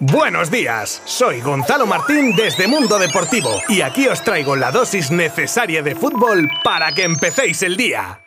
Buenos días, soy Gonzalo Martín desde Mundo Deportivo y aquí os traigo la dosis necesaria de fútbol para que empecéis el día.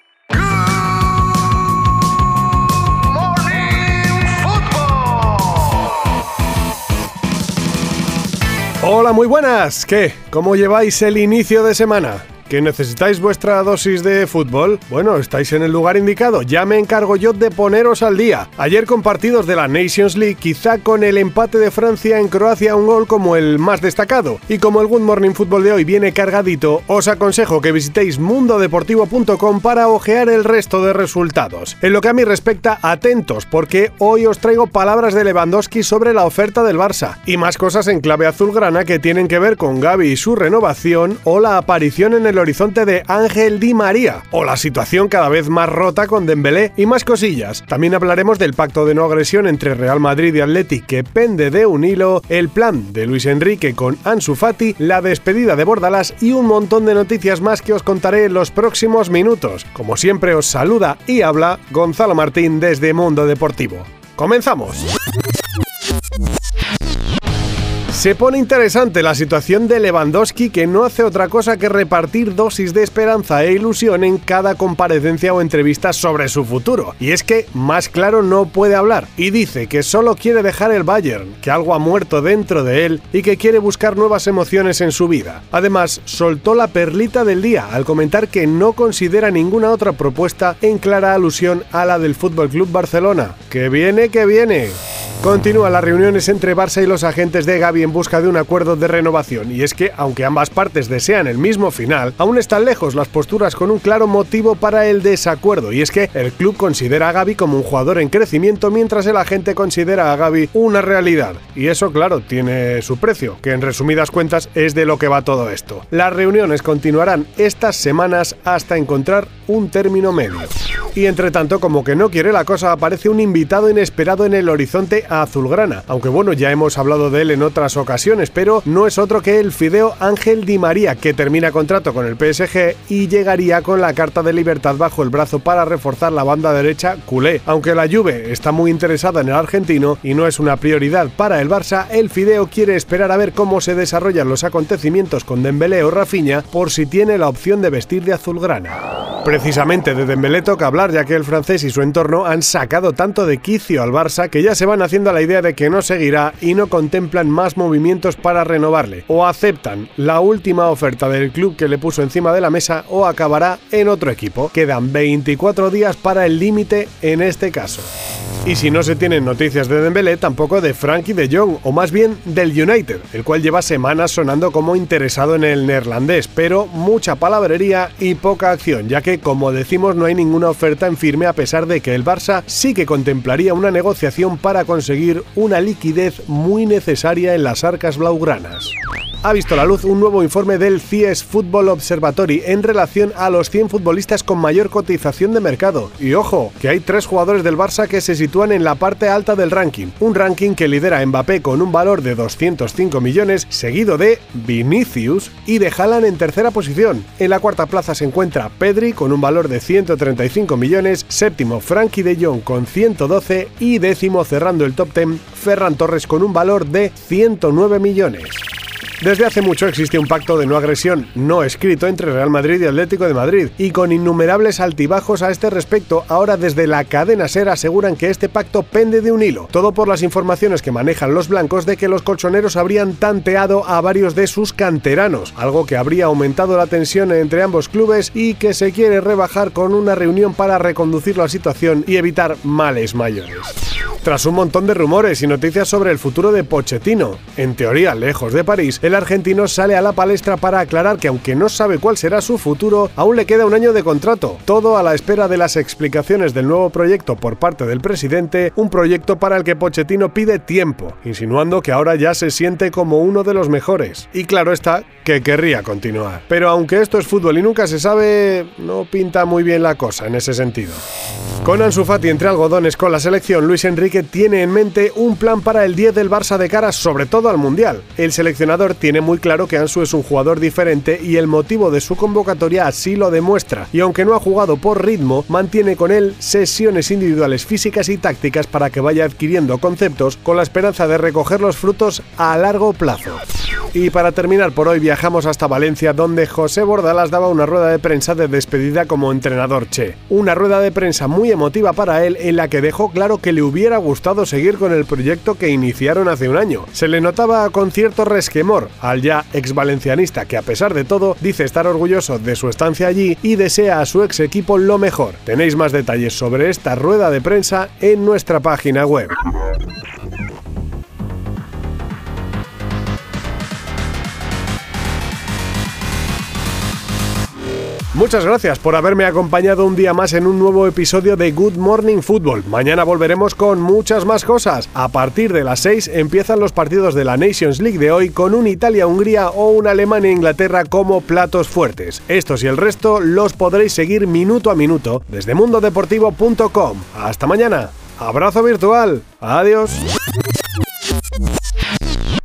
Hola, muy buenas. ¿Qué? ¿Cómo lleváis el inicio de semana? ¿Que necesitáis vuestra dosis de fútbol? Bueno, estáis en el lugar indicado, ya me encargo yo de poneros al día. Ayer con partidos de la Nations League, quizá con el empate de Francia en Croacia un gol como el más destacado. Y como el Good Morning Football de hoy viene cargadito, os aconsejo que visitéis mundodeportivo.com para ojear el resto de resultados. En lo que a mí respecta, atentos, porque hoy os traigo palabras de Lewandowski sobre la oferta del Barça y más cosas en clave azulgrana que tienen que ver con Gaby y su renovación o la aparición en el horizonte de Ángel Di María, o la situación cada vez más rota con Dembélé y más cosillas. También hablaremos del pacto de no agresión entre Real Madrid y Athletic que pende de un hilo, el plan de Luis Enrique con Ansu Fati, la despedida de Bordalás y un montón de noticias más que os contaré en los próximos minutos. Como siempre os saluda y habla Gonzalo Martín desde Mundo Deportivo. ¡Comenzamos! Se pone interesante la situación de Lewandowski que no hace otra cosa que repartir dosis de esperanza e ilusión en cada comparecencia o entrevista sobre su futuro. Y es que más claro no puede hablar y dice que solo quiere dejar el Bayern, que algo ha muerto dentro de él y que quiere buscar nuevas emociones en su vida. Además, soltó la perlita del día al comentar que no considera ninguna otra propuesta en clara alusión a la del Club Barcelona. ¡Que viene, que viene! Continúan las reuniones entre Barça y los agentes de Gaby en busca de un acuerdo de renovación, y es que, aunque ambas partes desean el mismo final, aún están lejos las posturas con un claro motivo para el desacuerdo, y es que el club considera a Gaby como un jugador en crecimiento mientras el agente considera a Gaby una realidad. Y eso, claro, tiene su precio, que en resumidas cuentas es de lo que va todo esto. Las reuniones continuarán estas semanas hasta encontrar un término medio. Y entre tanto, como que no quiere la cosa, aparece un invitado inesperado en el horizonte azulgrana, aunque bueno, ya hemos hablado de él en otras ocasiones, pero no es otro que el fideo Ángel Di María, que termina contrato con el PSG y llegaría con la carta de libertad bajo el brazo para reforzar la banda derecha culé. Aunque la Juve está muy interesada en el argentino y no es una prioridad para el Barça, el fideo quiere esperar a ver cómo se desarrollan los acontecimientos con Dembélé o Rafinha por si tiene la opción de vestir de azulgrana. Precisamente de Dembélé toca hablar ya que el francés y su entorno han sacado tanto de quicio al Barça que ya se van haciendo a la idea de que no seguirá y no contemplan más movimientos para renovarle. O aceptan la última oferta del club que le puso encima de la mesa o acabará en otro equipo. Quedan 24 días para el límite en este caso. Y si no se tienen noticias de Dembélé, tampoco de Frankie de Jong, o más bien del United, el cual lleva semanas sonando como interesado en el neerlandés, pero mucha palabrería y poca acción, ya que, como decimos, no hay ninguna oferta en firme a pesar de que el Barça sí que contemplaría una negociación para conseguir una liquidez muy necesaria en las arcas blaugranas ha visto la luz un nuevo informe del CIES Football Observatory en relación a los 100 futbolistas con mayor cotización de mercado. Y ojo, que hay tres jugadores del Barça que se sitúan en la parte alta del ranking. Un ranking que lidera Mbappé con un valor de 205 millones, seguido de Vinicius y de Haaland en tercera posición. En la cuarta plaza se encuentra Pedri con un valor de 135 millones, séptimo Frankie de Jong con 112 y décimo cerrando el top 10 Ferran Torres con un valor de 109 millones. Desde hace mucho existe un pacto de no agresión no escrito entre Real Madrid y Atlético de Madrid, y con innumerables altibajos a este respecto, ahora desde la cadena SER aseguran que este pacto pende de un hilo, todo por las informaciones que manejan los blancos de que los colchoneros habrían tanteado a varios de sus canteranos, algo que habría aumentado la tensión entre ambos clubes y que se quiere rebajar con una reunión para reconducir la situación y evitar males mayores. Tras un montón de rumores y noticias sobre el futuro de Pochettino, en teoría lejos de París, el argentino sale a la palestra para aclarar que aunque no sabe cuál será su futuro, aún le queda un año de contrato, todo a la espera de las explicaciones del nuevo proyecto por parte del presidente, un proyecto para el que Pochettino pide tiempo, insinuando que ahora ya se siente como uno de los mejores. Y claro está que querría continuar. Pero aunque esto es fútbol y nunca se sabe, no pinta muy bien la cosa en ese sentido. Con Ansu Fati entre algodones con la selección, Luis Enrique tiene en mente un plan para el 10 del Barça de cara sobre todo al Mundial. El seleccionador tiene muy claro que Ansu es un jugador diferente y el motivo de su convocatoria así lo demuestra, y aunque no ha jugado por ritmo, mantiene con él sesiones individuales físicas y tácticas para que vaya adquiriendo conceptos con la esperanza de recoger los frutos a largo plazo. Y para terminar por hoy viajamos hasta Valencia donde José Bordalas daba una rueda de prensa de despedida como entrenador Che. Una rueda de prensa muy emotiva para él en la que dejó claro que le hubiera gustado seguir con el proyecto que iniciaron hace un año. Se le notaba con cierto resquemor al ya ex valencianista que a pesar de todo dice estar orgulloso de su estancia allí y desea a su ex equipo lo mejor. Tenéis más detalles sobre esta rueda de prensa en nuestra página web. Muchas gracias por haberme acompañado un día más en un nuevo episodio de Good Morning Football. Mañana volveremos con muchas más cosas. A partir de las 6 empiezan los partidos de la Nations League de hoy con un Italia-Hungría o un Alemania-Inglaterra como platos fuertes. Estos y el resto los podréis seguir minuto a minuto desde mundodeportivo.com. Hasta mañana. Abrazo virtual. Adiós.